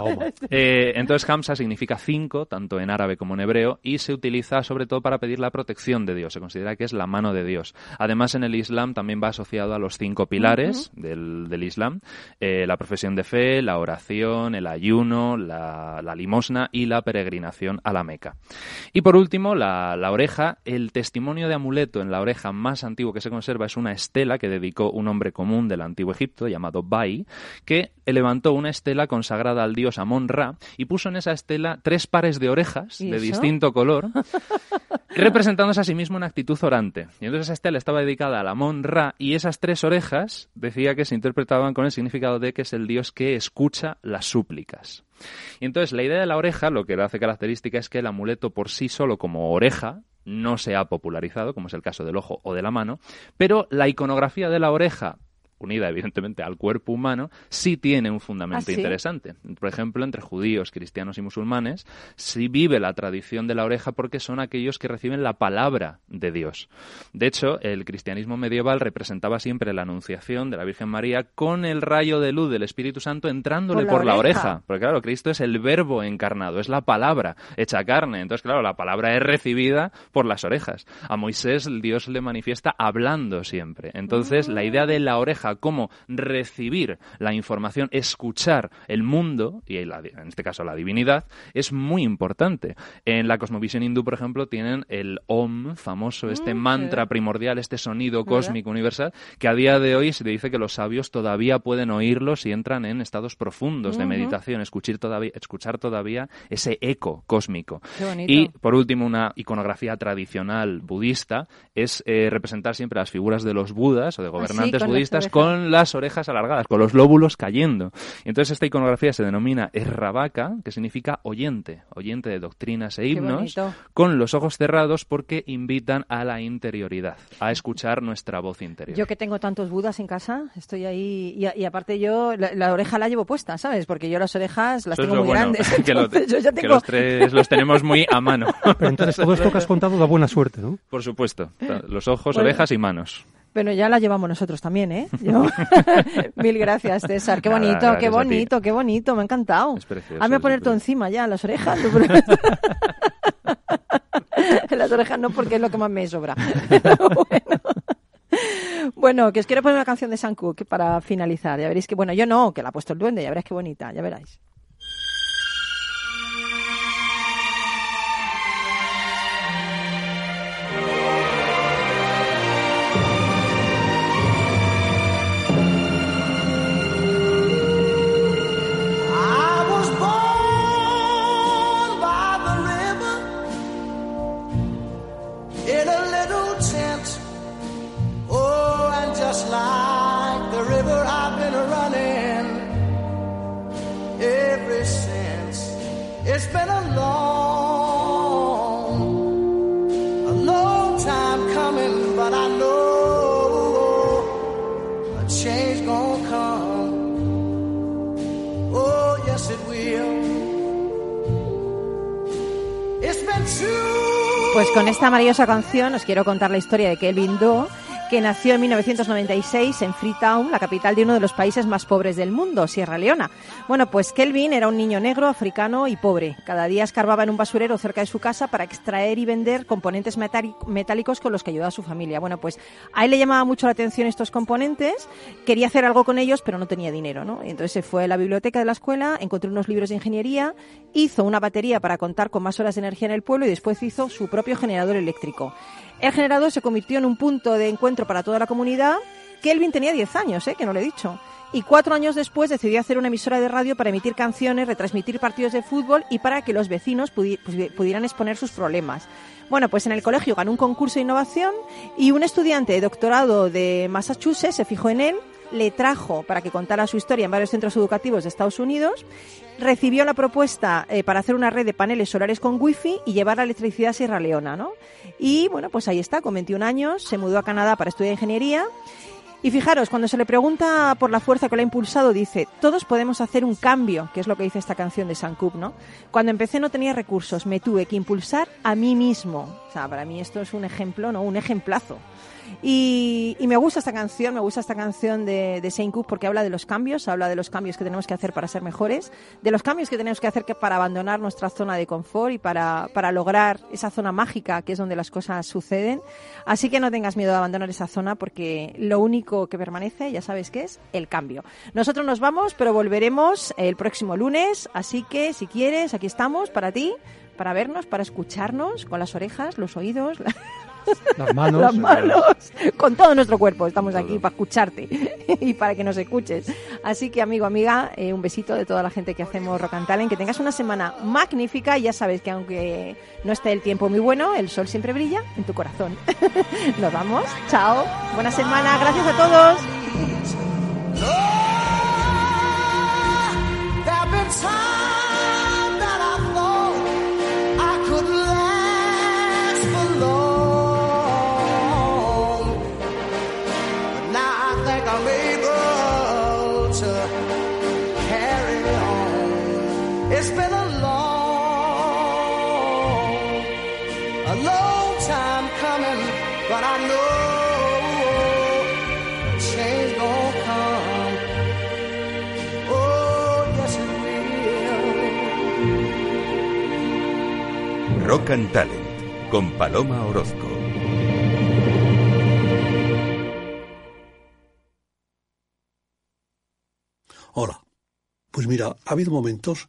Eh, entonces, Hamsa significa cinco, tanto en árabe como en hebreo, y se utiliza sobre todo para pedir la protección de Dios. Se considera que es la mano de Dios. Además, en el Islam también va asociado a los cinco pilares del, del Islam, eh, la profesión de fe, la oración, el ayuno, la, la limosna y la peregrinación a la Meca. Y por último, la, la oreja. El testimonio de amuleto en la oreja más antiguo que se conserva es una estela que dedicó un hombre común del antiguo Egipto llamado Bai, que levantó una estela consagrada al dios Amon-Ra y puso en esa estela tres pares de orejas ¿Y de eso? distinto color, [LAUGHS] representándose a sí mismo en actitud orante. Y entonces esa estela estaba dedicada al Amon-Ra y esas tres orejas decía que se interpretaban con el significado de que es el dios que escucha las súplicas. Y entonces la idea de la oreja, lo que la hace característica es que el amuleto por sí solo como oreja no se ha popularizado, como es el caso del ojo o de la mano, pero la iconografía de la oreja unida evidentemente al cuerpo humano, sí tiene un fundamento ¿Ah, sí? interesante. Por ejemplo, entre judíos, cristianos y musulmanes, sí vive la tradición de la oreja porque son aquellos que reciben la palabra de Dios. De hecho, el cristianismo medieval representaba siempre la anunciación de la Virgen María con el rayo de luz del Espíritu Santo entrándole Por la por la oreja. oreja. Porque claro, Cristo es el verbo encarnado, es la palabra hecha carne. Entonces, claro, la palabra es recibida por las orejas. A Moisés Dios le manifiesta hablando siempre. Entonces, la idea de la oreja como recibir la información, escuchar el mundo, y la- en este caso la divinidad, es muy importante. En la cosmovisión hindú, por ejemplo, tienen el Om famoso, este Mm, mantra primordial, este sonido ¿Verdad? cósmico universal, que a día de hoy se dice que los sabios todavía pueden oírlo si entran en estados profundos de meditación, escuchar todavía, escuchar todavía ese eco cósmico. Qué. Y, por último, una iconografía tradicional budista es eh, representar siempre las figuras de los budas o de gobernantes Ah, con las budistas orejas. Con las orejas alargadas, con los lóbulos cayendo. Y entonces esta iconografía se denomina Errabaka, que significa oyente, oyente de doctrinas e himnos, con los ojos cerrados porque invitan a la interioridad, a escuchar nuestra voz interior. Yo que tengo tantos budas en casa, estoy ahí y, y aparte yo la, la oreja la llevo puesta, ¿sabes? Porque yo las orejas las Eso tengo muy bueno, grandes. [LAUGHS] que, lo- yo ya que tengo los tres los tenemos muy a mano. Pero entonces todo esto que has contado da buena suerte, ¿no? Por supuesto, [LAUGHS] los ojos, Bueno. orejas y manos. Bueno, ya la llevamos nosotros también, ¿eh? [LAUGHS] Yo- [LAUGHS] Mil gracias, César. Qué bonito, qué bonito, qué bonito. Me ha encantado. Es precioso, Hazme poner todo encima ya, las orejas. [LAUGHS] las orejas no, porque es lo que más me sobra. Bueno. Bueno, que os quiero poner una canción de Sam Cooke para finalizar. Ya veréis que, bueno, yo no, que la ha puesto el duende, ya veréis qué bonita, ya veréis. Con esta maravillosa canción os quiero contar la historia de Kelvin Doe, que nació en 1996 en Freetown, la capital de uno de los países más pobres del mundo, Sierra Leona. Bueno, pues Kelvin era un niño negro, africano y pobre. Cada día escarbaba en un basurero cerca de su casa para extraer y vender componentes metálicos con los que ayudaba a su familia. Bueno, pues a él le llamaba mucho la atención estos componentes, quería hacer algo con ellos, pero no tenía dinero, ¿no? Entonces se fue a la biblioteca de la escuela, encontró unos libros de ingeniería, hizo una batería para contar con más horas de energía en el pueblo y después hizo su propio generador eléctrico. El generador se convirtió en un punto de encuentro para toda la comunidad. Kelvin tenía 10 años, ¿eh? que no lo he dicho. Y cuatro años después decidió hacer una emisora de radio para emitir canciones, retransmitir partidos de fútbol y para que los vecinos pudi- pudi- pudieran exponer sus problemas. Bueno, pues en el colegio ganó un concurso de innovación y un estudiante de doctorado de Massachusetts se fijó en él, le trajo para que contara su historia en varios centros educativos de Estados Unidos, recibió la propuesta eh, para hacer una red de paneles solares con wifi y llevar la electricidad a Sierra Leona, ¿no? Y bueno, pues ahí está, con 21 años, se mudó a Canadá para estudiar ingeniería y fijaros, cuando se le pregunta por la fuerza que lo ha impulsado, dice, todos podemos hacer un cambio, que es lo que dice esta canción de Sankup, ¿no? Cuando empecé no tenía recursos, me tuve que impulsar a mí mismo. O para mí esto es un ejemplo, ¿no? Un ejemplazo. Y, me gusta esta canción, me gusta esta canción de, de Saint Cook porque habla de los cambios, habla de los cambios que tenemos que hacer para ser mejores, de los cambios que tenemos que hacer para abandonar nuestra zona de confort y para, para lograr esa zona mágica que es donde las cosas suceden. Así que no tengas miedo de abandonar esa zona porque lo único que permanece, ya sabes qué es, el cambio. Nosotros nos vamos, pero volveremos el próximo lunes, así que si quieres, aquí estamos para ti, para vernos, para escucharnos con las orejas, los oídos. [LAUGHS] Las manos. Las manos. Con todo nuestro cuerpo estamos aquí para escucharte [LAUGHS] y para que nos escuches. Así que, amigo, amiga, eh, un besito de toda la gente que hacemos Rock and Talent. Que tengas una semana magnífica. Y ya sabes que aunque no esté el tiempo muy bueno, el sol siempre brilla en tu corazón. [LAUGHS] Nos vamos. Chao. Buena semana. Gracias a todos. It's been a long, a long time coming, but I know change gonna come. Oh, yes it will. Rock and Talent con Paloma Orozco. Hola. Pues mira, ha habido momentos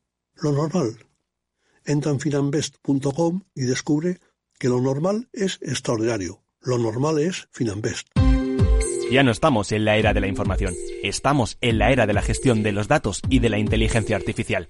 lo normal. Entra en finambest.com y descubre que lo normal es extraordinario. Lo normal es Finambest. Ya no estamos en la era de la información, estamos en la era de la gestión de los datos y de la inteligencia artificial.